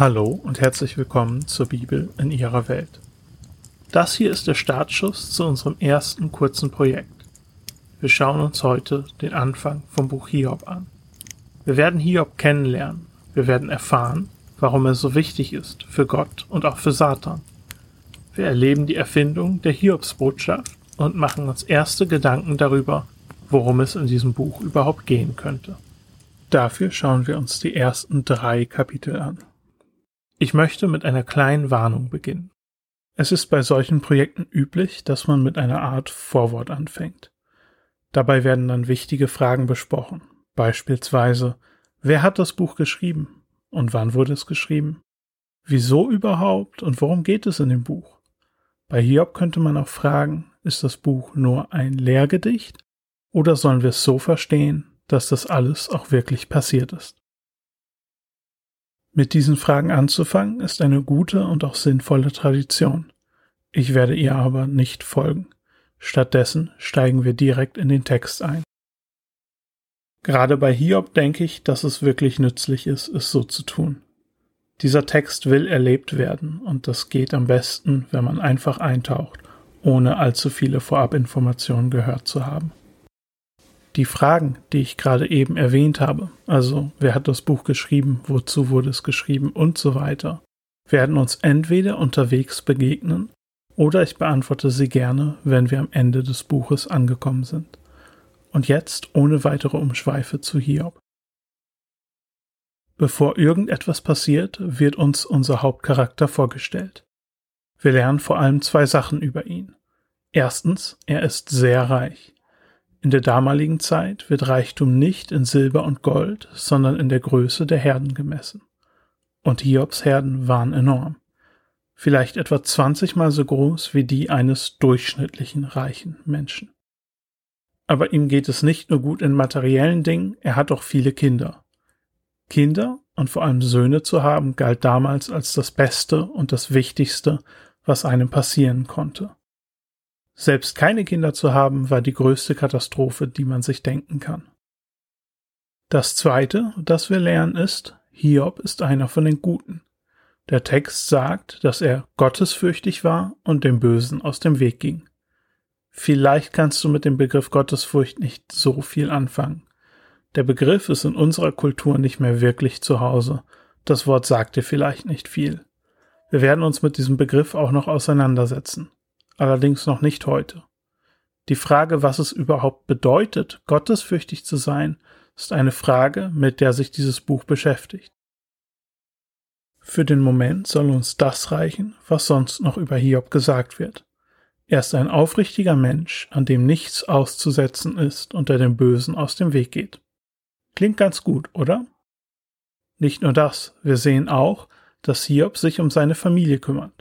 Hallo und herzlich willkommen zur Bibel in Ihrer Welt. Das hier ist der Startschuss zu unserem ersten kurzen Projekt. Wir schauen uns heute den Anfang vom Buch Hiob an. Wir werden Hiob kennenlernen. Wir werden erfahren, warum er so wichtig ist für Gott und auch für Satan. Wir erleben die Erfindung der Hiobsbotschaft und machen uns erste Gedanken darüber, worum es in diesem Buch überhaupt gehen könnte. Dafür schauen wir uns die ersten drei Kapitel an. Ich möchte mit einer kleinen Warnung beginnen. Es ist bei solchen Projekten üblich, dass man mit einer Art Vorwort anfängt. Dabei werden dann wichtige Fragen besprochen, beispielsweise Wer hat das Buch geschrieben und wann wurde es geschrieben? Wieso überhaupt und worum geht es in dem Buch? Bei Hiob könnte man auch fragen, ist das Buch nur ein Lehrgedicht oder sollen wir es so verstehen, dass das alles auch wirklich passiert ist? Mit diesen Fragen anzufangen ist eine gute und auch sinnvolle Tradition. Ich werde ihr aber nicht folgen. Stattdessen steigen wir direkt in den Text ein. Gerade bei Hiob denke ich, dass es wirklich nützlich ist, es so zu tun. Dieser Text will erlebt werden und das geht am besten, wenn man einfach eintaucht, ohne allzu viele Vorabinformationen gehört zu haben. Die Fragen, die ich gerade eben erwähnt habe, also wer hat das Buch geschrieben, wozu wurde es geschrieben und so weiter, werden uns entweder unterwegs begegnen oder ich beantworte sie gerne, wenn wir am Ende des Buches angekommen sind. Und jetzt ohne weitere Umschweife zu Hiob. Bevor irgendetwas passiert, wird uns unser Hauptcharakter vorgestellt. Wir lernen vor allem zwei Sachen über ihn. Erstens, er ist sehr reich. In der damaligen Zeit wird Reichtum nicht in Silber und Gold, sondern in der Größe der Herden gemessen. Und Hiobs Herden waren enorm. Vielleicht etwa 20 mal so groß wie die eines durchschnittlichen reichen Menschen. Aber ihm geht es nicht nur gut in materiellen Dingen, er hat auch viele Kinder. Kinder und vor allem Söhne zu haben galt damals als das Beste und das Wichtigste, was einem passieren konnte. Selbst keine Kinder zu haben, war die größte Katastrophe, die man sich denken kann. Das Zweite, das wir lernen, ist, Hiob ist einer von den Guten. Der Text sagt, dass er gottesfürchtig war und dem Bösen aus dem Weg ging. Vielleicht kannst du mit dem Begriff Gottesfurcht nicht so viel anfangen. Der Begriff ist in unserer Kultur nicht mehr wirklich zu Hause. Das Wort sagt dir vielleicht nicht viel. Wir werden uns mit diesem Begriff auch noch auseinandersetzen allerdings noch nicht heute. Die Frage, was es überhaupt bedeutet, gottesfürchtig zu sein, ist eine Frage, mit der sich dieses Buch beschäftigt. Für den Moment soll uns das reichen, was sonst noch über Hiob gesagt wird. Er ist ein aufrichtiger Mensch, an dem nichts auszusetzen ist und der dem Bösen aus dem Weg geht. Klingt ganz gut, oder? Nicht nur das, wir sehen auch, dass Hiob sich um seine Familie kümmert.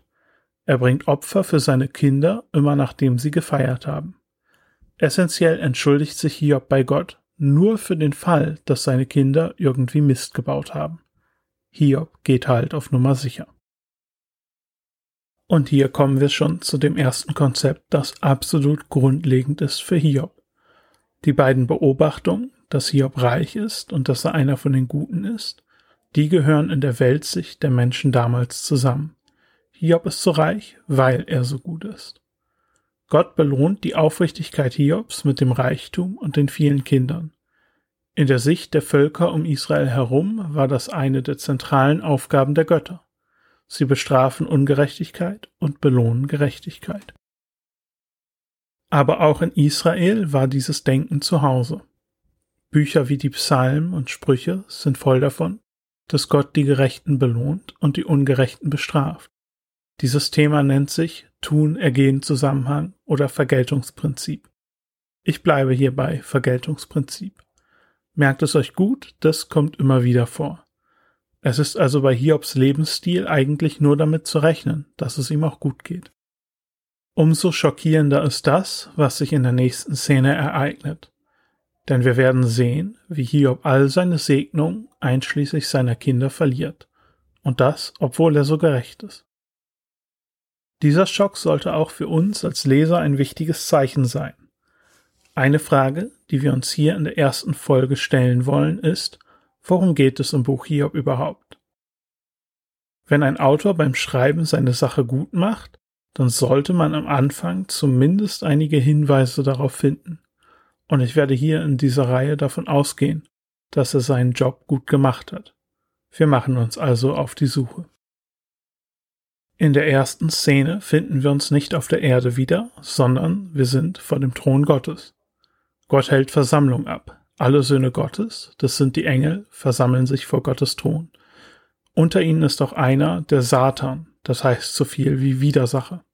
Er bringt Opfer für seine Kinder, immer nachdem sie gefeiert haben. Essentiell entschuldigt sich Hiob bei Gott nur für den Fall, dass seine Kinder irgendwie Mist gebaut haben. Hiob geht halt auf Nummer sicher. Und hier kommen wir schon zu dem ersten Konzept, das absolut grundlegend ist für Hiob. Die beiden Beobachtungen, dass Hiob reich ist und dass er einer von den Guten ist, die gehören in der Weltsicht der Menschen damals zusammen. Hiob ist so reich, weil er so gut ist. Gott belohnt die Aufrichtigkeit Hiobs mit dem Reichtum und den vielen Kindern. In der Sicht der Völker um Israel herum war das eine der zentralen Aufgaben der Götter. Sie bestrafen Ungerechtigkeit und belohnen Gerechtigkeit. Aber auch in Israel war dieses Denken zu Hause. Bücher wie die Psalmen und Sprüche sind voll davon, dass Gott die Gerechten belohnt und die Ungerechten bestraft. Dieses Thema nennt sich Tun-Ergehen-Zusammenhang oder Vergeltungsprinzip. Ich bleibe hier bei Vergeltungsprinzip. Merkt es euch gut, das kommt immer wieder vor. Es ist also bei Hiobs Lebensstil eigentlich nur damit zu rechnen, dass es ihm auch gut geht. Umso schockierender ist das, was sich in der nächsten Szene ereignet. Denn wir werden sehen, wie Hiob all seine Segnungen einschließlich seiner Kinder verliert. Und das, obwohl er so gerecht ist. Dieser Schock sollte auch für uns als Leser ein wichtiges Zeichen sein. Eine Frage, die wir uns hier in der ersten Folge stellen wollen, ist, worum geht es im Buch Hiob überhaupt? Wenn ein Autor beim Schreiben seine Sache gut macht, dann sollte man am Anfang zumindest einige Hinweise darauf finden. Und ich werde hier in dieser Reihe davon ausgehen, dass er seinen Job gut gemacht hat. Wir machen uns also auf die Suche. In der ersten Szene finden wir uns nicht auf der Erde wieder, sondern wir sind vor dem Thron Gottes. Gott hält Versammlung ab. Alle Söhne Gottes, das sind die Engel, versammeln sich vor Gottes Thron. Unter ihnen ist auch einer, der Satan, das heißt so viel wie Widersacher.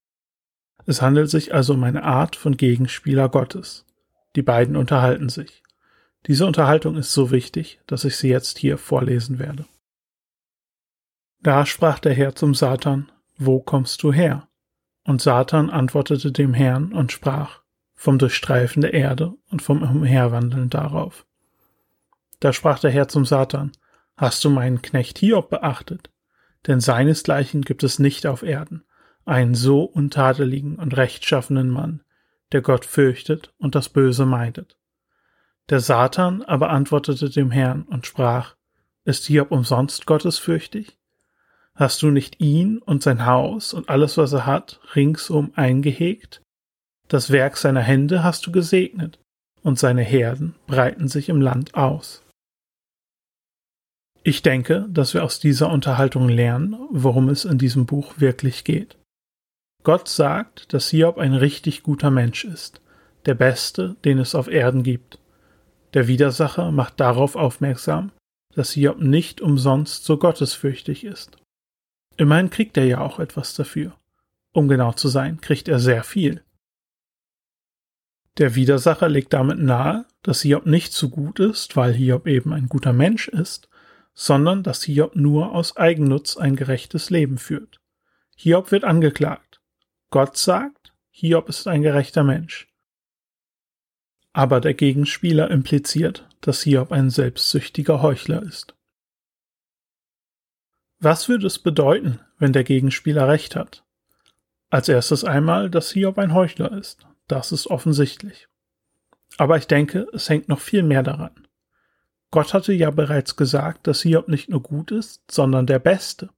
Es handelt sich also um eine Art von Gegenspieler Gottes. Die beiden unterhalten sich. Diese Unterhaltung ist so wichtig, dass ich sie jetzt hier vorlesen werde. Da sprach der Herr zum Satan, Wo kommst du her? Und Satan antwortete dem Herrn und sprach, Vom Durchstreifen der Erde und vom Umherwandeln darauf. Da sprach der Herr zum Satan, Hast du meinen Knecht Hiob beachtet? Denn seinesgleichen gibt es nicht auf Erden, einen so untadeligen und rechtschaffenen Mann, der Gott fürchtet und das Böse meidet. Der Satan aber antwortete dem Herrn und sprach, Ist Hiob umsonst gottesfürchtig? Hast du nicht ihn und sein Haus und alles, was er hat, ringsum eingehegt? Das Werk seiner Hände hast du gesegnet, und seine Herden breiten sich im Land aus. Ich denke, dass wir aus dieser Unterhaltung lernen, worum es in diesem Buch wirklich geht. Gott sagt, dass Hiob ein richtig guter Mensch ist, der beste, den es auf Erden gibt. Der Widersacher macht darauf aufmerksam, dass Hiob nicht umsonst so gottesfürchtig ist. Immerhin kriegt er ja auch etwas dafür. Um genau zu sein, kriegt er sehr viel. Der Widersacher legt damit nahe, dass Hiob nicht so gut ist, weil Hiob eben ein guter Mensch ist, sondern dass Hiob nur aus Eigennutz ein gerechtes Leben führt. Hiob wird angeklagt. Gott sagt, Hiob ist ein gerechter Mensch. Aber der Gegenspieler impliziert, dass Hiob ein selbstsüchtiger Heuchler ist. Was würde es bedeuten, wenn der Gegenspieler recht hat? Als erstes einmal, dass Hiob ein Heuchler ist. Das ist offensichtlich. Aber ich denke, es hängt noch viel mehr daran. Gott hatte ja bereits gesagt, dass Hiob nicht nur gut ist, sondern der Beste.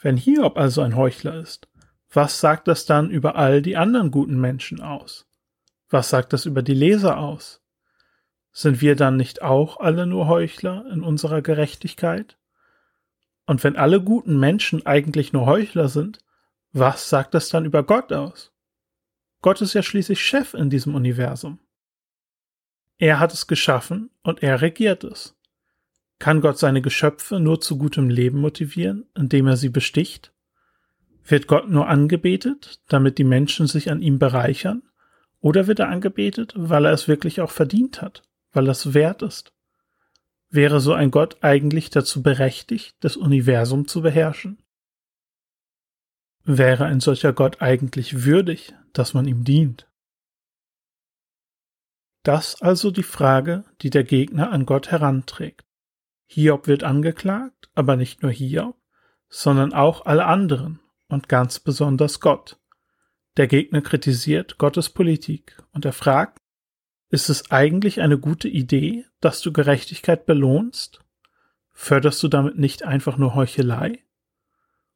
Wenn Hiob also ein Heuchler ist, was sagt das dann über all die anderen guten Menschen aus? Was sagt das über die Leser aus? Sind wir dann nicht auch alle nur Heuchler in unserer Gerechtigkeit? Und wenn alle guten Menschen eigentlich nur Heuchler sind, was sagt das dann über Gott aus? Gott ist ja schließlich Chef in diesem Universum. Er hat es geschaffen und er regiert es. Kann Gott seine Geschöpfe nur zu gutem Leben motivieren, indem er sie besticht? Wird Gott nur angebetet, damit die Menschen sich an ihm bereichern? Oder wird er angebetet, weil er es wirklich auch verdient hat, weil es wert ist? Wäre so ein Gott eigentlich dazu berechtigt, das Universum zu beherrschen? Wäre ein solcher Gott eigentlich würdig, dass man ihm dient? Das also die Frage, die der Gegner an Gott heranträgt. Hiob wird angeklagt, aber nicht nur Hiob, sondern auch alle anderen und ganz besonders Gott. Der Gegner kritisiert Gottes Politik und er fragt, ist es eigentlich eine gute Idee, dass du Gerechtigkeit belohnst? Förderst du damit nicht einfach nur Heuchelei?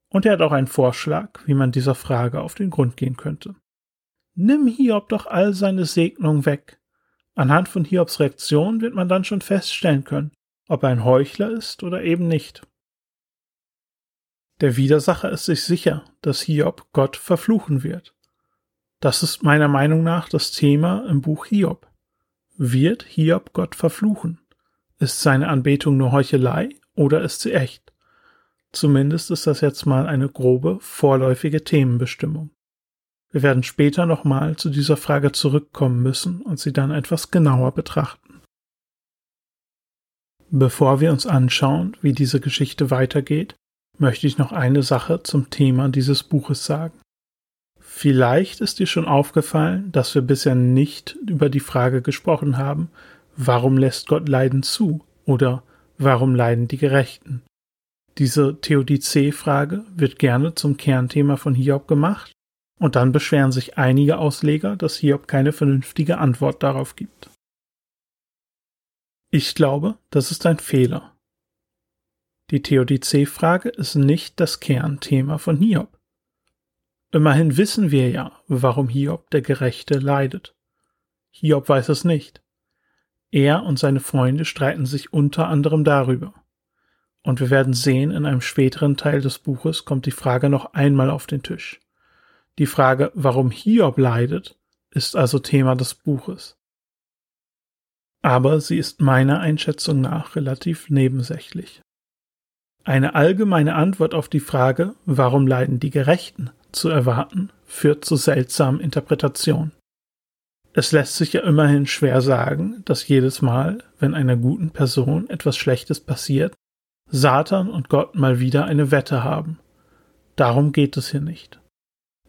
Und er hat auch einen Vorschlag, wie man dieser Frage auf den Grund gehen könnte. Nimm Hiob doch all seine Segnung weg. Anhand von Hiobs Reaktion wird man dann schon feststellen können, ob er ein Heuchler ist oder eben nicht. Der Widersacher ist sich sicher, dass Hiob Gott verfluchen wird. Das ist meiner Meinung nach das Thema im Buch Hiob. Wird Hiob Gott verfluchen? Ist seine Anbetung nur Heuchelei oder ist sie echt? Zumindest ist das jetzt mal eine grobe, vorläufige Themenbestimmung. Wir werden später nochmal zu dieser Frage zurückkommen müssen und sie dann etwas genauer betrachten. Bevor wir uns anschauen, wie diese Geschichte weitergeht, möchte ich noch eine Sache zum Thema dieses Buches sagen. Vielleicht ist dir schon aufgefallen, dass wir bisher nicht über die Frage gesprochen haben, warum lässt Gott Leiden zu oder warum leiden die Gerechten? Diese Theodizee-Frage wird gerne zum Kernthema von Hiob gemacht und dann beschweren sich einige Ausleger, dass Hiob keine vernünftige Antwort darauf gibt. Ich glaube, das ist ein Fehler. Die Theodizee-Frage ist nicht das Kernthema von Hiob. Immerhin wissen wir ja, warum Hiob der Gerechte leidet. Hiob weiß es nicht. Er und seine Freunde streiten sich unter anderem darüber. Und wir werden sehen, in einem späteren Teil des Buches kommt die Frage noch einmal auf den Tisch. Die Frage, warum Hiob leidet, ist also Thema des Buches. Aber sie ist meiner Einschätzung nach relativ nebensächlich. Eine allgemeine Antwort auf die Frage, warum leiden die Gerechten, zu erwarten, führt zu seltsamen Interpretationen. Es lässt sich ja immerhin schwer sagen, dass jedes Mal, wenn einer guten Person etwas Schlechtes passiert, Satan und Gott mal wieder eine Wette haben. Darum geht es hier nicht.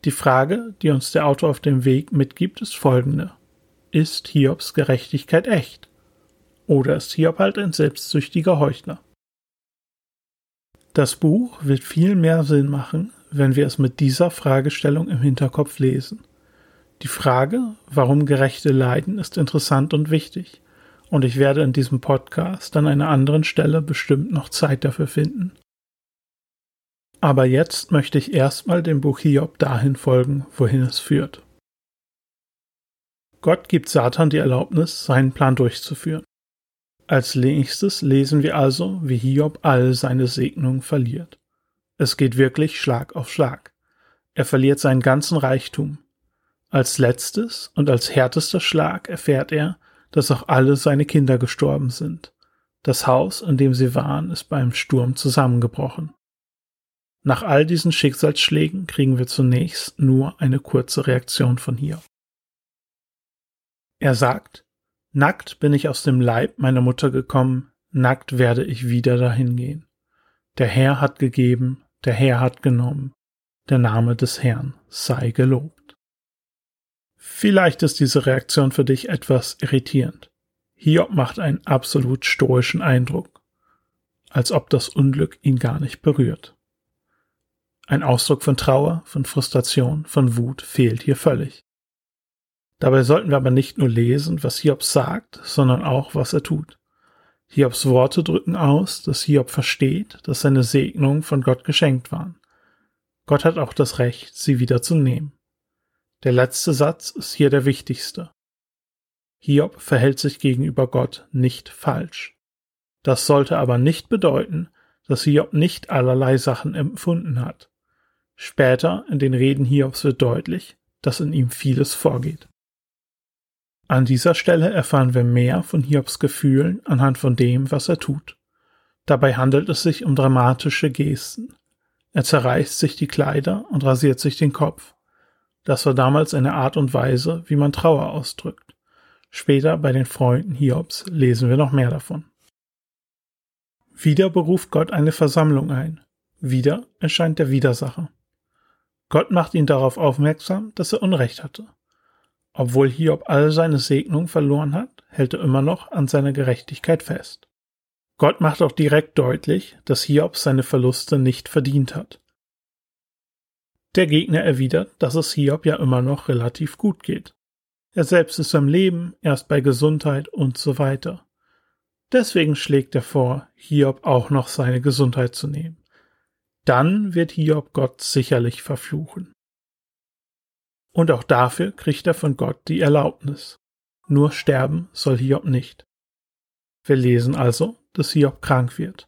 Die Frage, die uns der Autor auf dem Weg mitgibt, ist folgende. Ist Hiobs Gerechtigkeit echt? Oder ist Hiob halt ein selbstsüchtiger Heuchler? Das Buch wird viel mehr Sinn machen, wenn wir es mit dieser Fragestellung im Hinterkopf lesen. Die Frage, warum Gerechte leiden, ist interessant und wichtig, und ich werde in diesem Podcast an einer anderen Stelle bestimmt noch Zeit dafür finden. Aber jetzt möchte ich erstmal dem Buch Hiob dahin folgen, wohin es führt. Gott gibt Satan die Erlaubnis, seinen Plan durchzuführen. Als nächstes lesen wir also, wie Hiob all seine Segnungen verliert. Es geht wirklich Schlag auf Schlag. Er verliert seinen ganzen Reichtum. Als letztes und als härtester Schlag erfährt er, dass auch alle seine Kinder gestorben sind. Das Haus, in dem sie waren, ist beim Sturm zusammengebrochen. Nach all diesen Schicksalsschlägen kriegen wir zunächst nur eine kurze Reaktion von hier. Er sagt, Nackt bin ich aus dem Leib meiner Mutter gekommen, nackt werde ich wieder dahin gehen. Der Herr hat gegeben, der Herr hat genommen, der Name des Herrn sei gelobt. Vielleicht ist diese Reaktion für dich etwas irritierend. Hiob macht einen absolut stoischen Eindruck, als ob das Unglück ihn gar nicht berührt. Ein Ausdruck von Trauer, von Frustration, von Wut fehlt hier völlig. Dabei sollten wir aber nicht nur lesen, was Hiob sagt, sondern auch, was er tut. Hiobs Worte drücken aus, dass Hiob versteht, dass seine Segnungen von Gott geschenkt waren. Gott hat auch das Recht, sie wieder zu nehmen. Der letzte Satz ist hier der wichtigste. Hiob verhält sich gegenüber Gott nicht falsch. Das sollte aber nicht bedeuten, dass Hiob nicht allerlei Sachen empfunden hat. Später in den Reden Hiobs wird deutlich, dass in ihm vieles vorgeht. An dieser Stelle erfahren wir mehr von Hiobs Gefühlen anhand von dem, was er tut. Dabei handelt es sich um dramatische Gesten. Er zerreißt sich die Kleider und rasiert sich den Kopf. Das war damals eine Art und Weise, wie man Trauer ausdrückt. Später bei den Freunden Hiobs lesen wir noch mehr davon. Wieder beruft Gott eine Versammlung ein. Wieder erscheint der Widersacher. Gott macht ihn darauf aufmerksam, dass er Unrecht hatte. Obwohl Hiob all seine Segnungen verloren hat, hält er immer noch an seiner Gerechtigkeit fest. Gott macht auch direkt deutlich, dass Hiob seine Verluste nicht verdient hat. Der Gegner erwidert, dass es Hiob ja immer noch relativ gut geht. Er selbst ist am Leben, erst bei Gesundheit und so weiter. Deswegen schlägt er vor, Hiob auch noch seine Gesundheit zu nehmen. Dann wird Hiob Gott sicherlich verfluchen. Und auch dafür kriegt er von Gott die Erlaubnis. Nur sterben soll Hiob nicht. Wir lesen also, dass Hiob krank wird.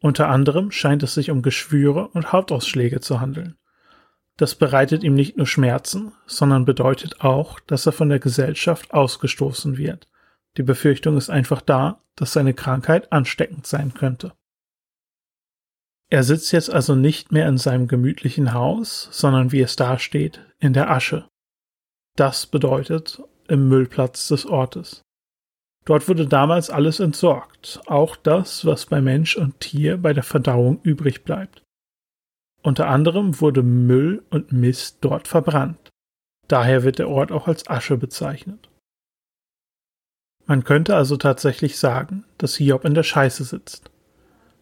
Unter anderem scheint es sich um Geschwüre und Hautausschläge zu handeln. Das bereitet ihm nicht nur Schmerzen, sondern bedeutet auch, dass er von der Gesellschaft ausgestoßen wird. Die Befürchtung ist einfach da, dass seine Krankheit ansteckend sein könnte. Er sitzt jetzt also nicht mehr in seinem gemütlichen Haus, sondern wie es da steht, in der Asche. Das bedeutet im Müllplatz des Ortes. Dort wurde damals alles entsorgt, auch das, was bei Mensch und Tier bei der Verdauung übrig bleibt. Unter anderem wurde Müll und Mist dort verbrannt. Daher wird der Ort auch als Asche bezeichnet. Man könnte also tatsächlich sagen, dass Hiob in der Scheiße sitzt.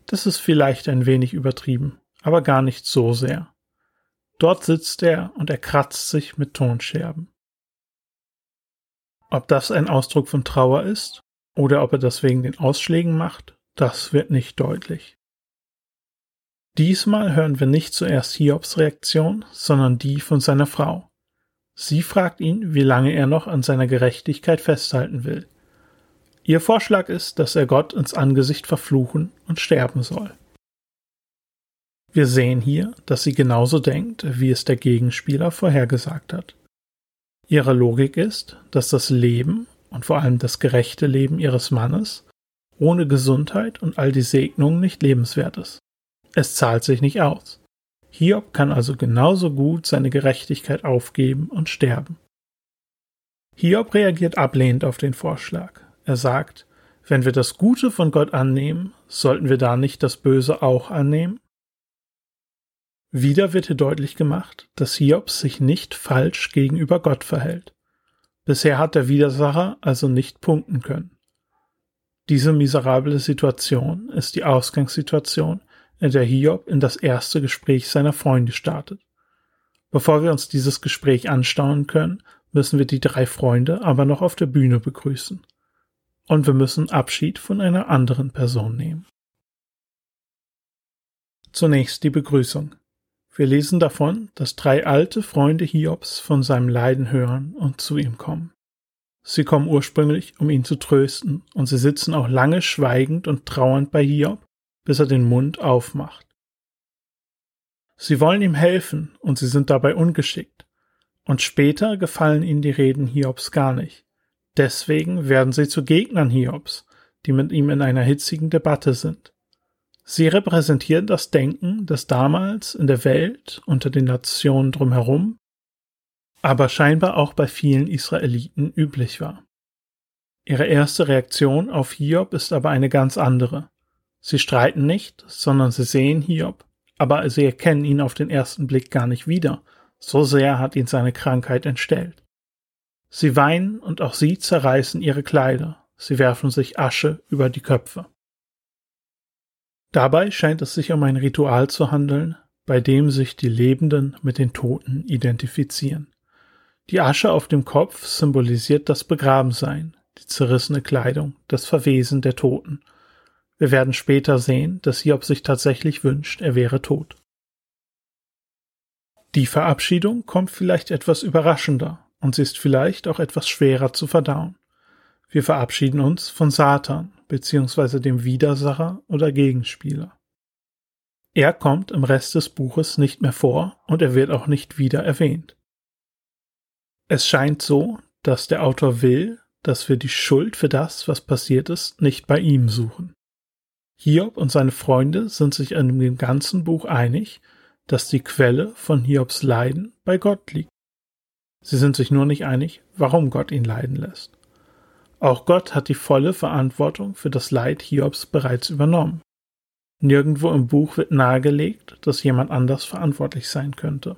Das ist vielleicht ein wenig übertrieben, aber gar nicht so sehr. Dort sitzt er und er kratzt sich mit Tonscherben. Ob das ein Ausdruck von Trauer ist oder ob er das wegen den Ausschlägen macht, das wird nicht deutlich. Diesmal hören wir nicht zuerst Hiobs Reaktion, sondern die von seiner Frau. Sie fragt ihn, wie lange er noch an seiner Gerechtigkeit festhalten will. Ihr Vorschlag ist, dass er Gott ins Angesicht verfluchen und sterben soll. Wir sehen hier, dass sie genauso denkt, wie es der Gegenspieler vorhergesagt hat. Ihre Logik ist, dass das Leben und vor allem das gerechte Leben ihres Mannes ohne Gesundheit und all die Segnungen nicht lebenswert ist. Es zahlt sich nicht aus. Hiob kann also genauso gut seine Gerechtigkeit aufgeben und sterben. Hiob reagiert ablehnend auf den Vorschlag. Er sagt, wenn wir das Gute von Gott annehmen, sollten wir da nicht das Böse auch annehmen? Wieder wird hier deutlich gemacht, dass Hiob sich nicht falsch gegenüber Gott verhält. Bisher hat der Widersacher also nicht punkten können. Diese miserable Situation ist die Ausgangssituation, in der Hiob in das erste Gespräch seiner Freunde startet. Bevor wir uns dieses Gespräch anstauen können, müssen wir die drei Freunde aber noch auf der Bühne begrüßen. Und wir müssen Abschied von einer anderen Person nehmen. Zunächst die Begrüßung. Wir lesen davon, dass drei alte Freunde Hiobs von seinem Leiden hören und zu ihm kommen. Sie kommen ursprünglich, um ihn zu trösten, und sie sitzen auch lange schweigend und trauernd bei Hiob, bis er den Mund aufmacht. Sie wollen ihm helfen, und sie sind dabei ungeschickt. Und später gefallen ihnen die Reden Hiobs gar nicht. Deswegen werden sie zu Gegnern Hiobs, die mit ihm in einer hitzigen Debatte sind. Sie repräsentieren das Denken, das damals in der Welt unter den Nationen drumherum, aber scheinbar auch bei vielen Israeliten üblich war. Ihre erste Reaktion auf Hiob ist aber eine ganz andere. Sie streiten nicht, sondern sie sehen Hiob, aber sie erkennen ihn auf den ersten Blick gar nicht wieder, so sehr hat ihn seine Krankheit entstellt. Sie weinen und auch sie zerreißen ihre Kleider, sie werfen sich Asche über die Köpfe. Dabei scheint es sich um ein Ritual zu handeln, bei dem sich die Lebenden mit den Toten identifizieren. Die Asche auf dem Kopf symbolisiert das Begrabensein, die zerrissene Kleidung, das Verwesen der Toten – wir werden später sehen, dass Hiob sich tatsächlich wünscht, er wäre tot. Die Verabschiedung kommt vielleicht etwas überraschender und sie ist vielleicht auch etwas schwerer zu verdauen. Wir verabschieden uns von Satan bzw. dem Widersacher oder Gegenspieler. Er kommt im Rest des Buches nicht mehr vor und er wird auch nicht wieder erwähnt. Es scheint so, dass der Autor will, dass wir die Schuld für das, was passiert ist, nicht bei ihm suchen. Hiob und seine Freunde sind sich in dem ganzen Buch einig, dass die Quelle von Hiobs Leiden bei Gott liegt. Sie sind sich nur nicht einig, warum Gott ihn leiden lässt. Auch Gott hat die volle Verantwortung für das Leid Hiobs bereits übernommen. Nirgendwo im Buch wird nahegelegt, dass jemand anders verantwortlich sein könnte.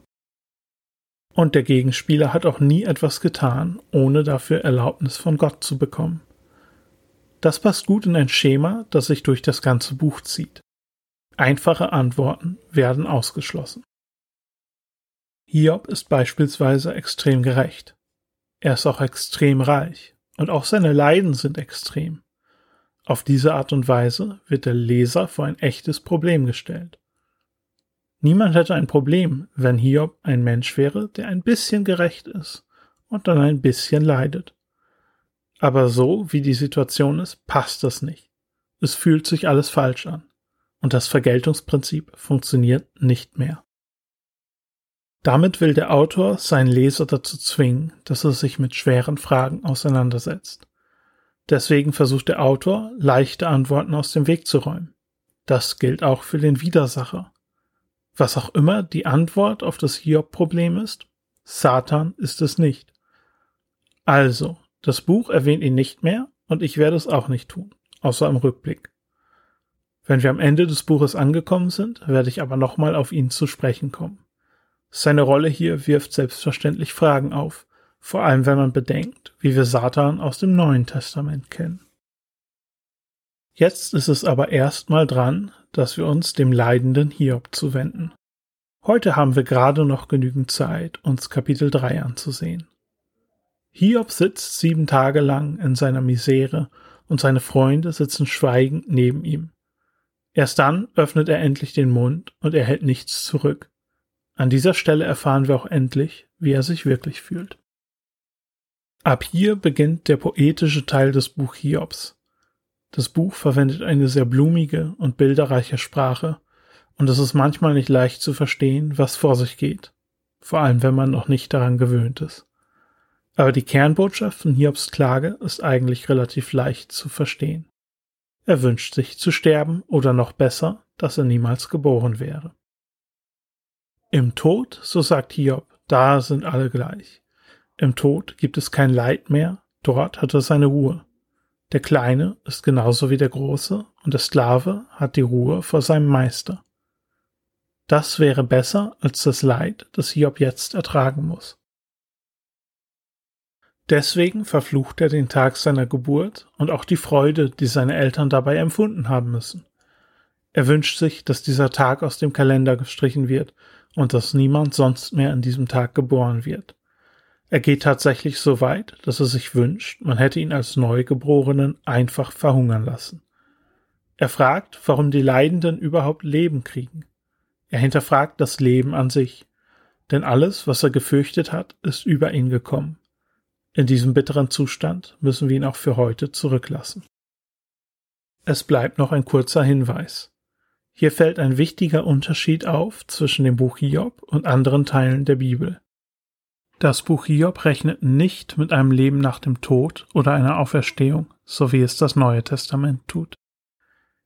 Und der Gegenspieler hat auch nie etwas getan, ohne dafür Erlaubnis von Gott zu bekommen. Das passt gut in ein Schema, das sich durch das ganze Buch zieht. Einfache Antworten werden ausgeschlossen. Hiob ist beispielsweise extrem gerecht. Er ist auch extrem reich und auch seine Leiden sind extrem. Auf diese Art und Weise wird der Leser vor ein echtes Problem gestellt. Niemand hätte ein Problem, wenn Hiob ein Mensch wäre, der ein bisschen gerecht ist und dann ein bisschen leidet. Aber so, wie die Situation ist, passt das nicht. Es fühlt sich alles falsch an. Und das Vergeltungsprinzip funktioniert nicht mehr. Damit will der Autor seinen Leser dazu zwingen, dass er sich mit schweren Fragen auseinandersetzt. Deswegen versucht der Autor, leichte Antworten aus dem Weg zu räumen. Das gilt auch für den Widersacher. Was auch immer die Antwort auf das Hiob-Problem ist, Satan ist es nicht. Also, das Buch erwähnt ihn nicht mehr und ich werde es auch nicht tun, außer im Rückblick. Wenn wir am Ende des Buches angekommen sind, werde ich aber nochmal auf ihn zu sprechen kommen. Seine Rolle hier wirft selbstverständlich Fragen auf, vor allem wenn man bedenkt, wie wir Satan aus dem Neuen Testament kennen. Jetzt ist es aber erstmal dran, dass wir uns dem leidenden Hiob zuwenden. Heute haben wir gerade noch genügend Zeit, uns Kapitel 3 anzusehen. Hiob sitzt sieben Tage lang in seiner Misere und seine Freunde sitzen schweigend neben ihm. Erst dann öffnet er endlich den Mund und er hält nichts zurück. An dieser Stelle erfahren wir auch endlich, wie er sich wirklich fühlt. Ab hier beginnt der poetische Teil des Buch Hiobs. Das Buch verwendet eine sehr blumige und bilderreiche Sprache, und es ist manchmal nicht leicht zu verstehen, was vor sich geht, vor allem wenn man noch nicht daran gewöhnt ist. Aber die Kernbotschaft von Hiobs Klage ist eigentlich relativ leicht zu verstehen. Er wünscht sich zu sterben oder noch besser, dass er niemals geboren wäre. Im Tod, so sagt Hiob, da sind alle gleich. Im Tod gibt es kein Leid mehr, dort hat er seine Ruhe. Der Kleine ist genauso wie der Große und der Sklave hat die Ruhe vor seinem Meister. Das wäre besser als das Leid, das Hiob jetzt ertragen muss. Deswegen verflucht er den Tag seiner Geburt und auch die Freude, die seine Eltern dabei empfunden haben müssen. Er wünscht sich, dass dieser Tag aus dem Kalender gestrichen wird und dass niemand sonst mehr an diesem Tag geboren wird. Er geht tatsächlich so weit, dass er sich wünscht, man hätte ihn als Neugeborenen einfach verhungern lassen. Er fragt, warum die Leidenden überhaupt Leben kriegen. Er hinterfragt das Leben an sich, denn alles, was er gefürchtet hat, ist über ihn gekommen. In diesem bitteren Zustand müssen wir ihn auch für heute zurücklassen. Es bleibt noch ein kurzer Hinweis. Hier fällt ein wichtiger Unterschied auf zwischen dem Buch Hiob und anderen Teilen der Bibel. Das Buch Hiob rechnet nicht mit einem Leben nach dem Tod oder einer Auferstehung, so wie es das Neue Testament tut.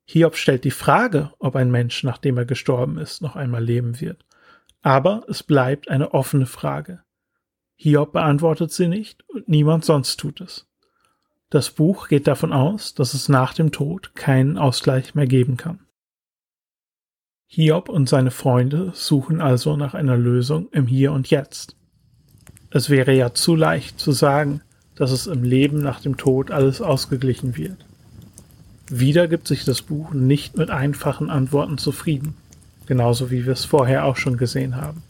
Hiob stellt die Frage, ob ein Mensch, nachdem er gestorben ist, noch einmal leben wird. Aber es bleibt eine offene Frage. Hiob beantwortet sie nicht und niemand sonst tut es. Das Buch geht davon aus, dass es nach dem Tod keinen Ausgleich mehr geben kann. Hiob und seine Freunde suchen also nach einer Lösung im Hier und Jetzt. Es wäre ja zu leicht zu sagen, dass es im Leben nach dem Tod alles ausgeglichen wird. Wieder gibt sich das Buch nicht mit einfachen Antworten zufrieden, genauso wie wir es vorher auch schon gesehen haben.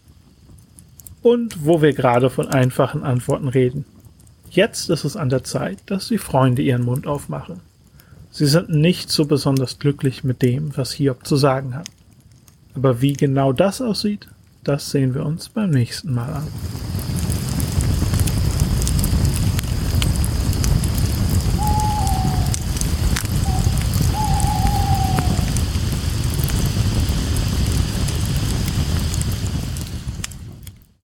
Und wo wir gerade von einfachen Antworten reden. Jetzt ist es an der Zeit, dass die Freunde ihren Mund aufmachen. Sie sind nicht so besonders glücklich mit dem, was Hiob zu sagen hat. Aber wie genau das aussieht, das sehen wir uns beim nächsten Mal an.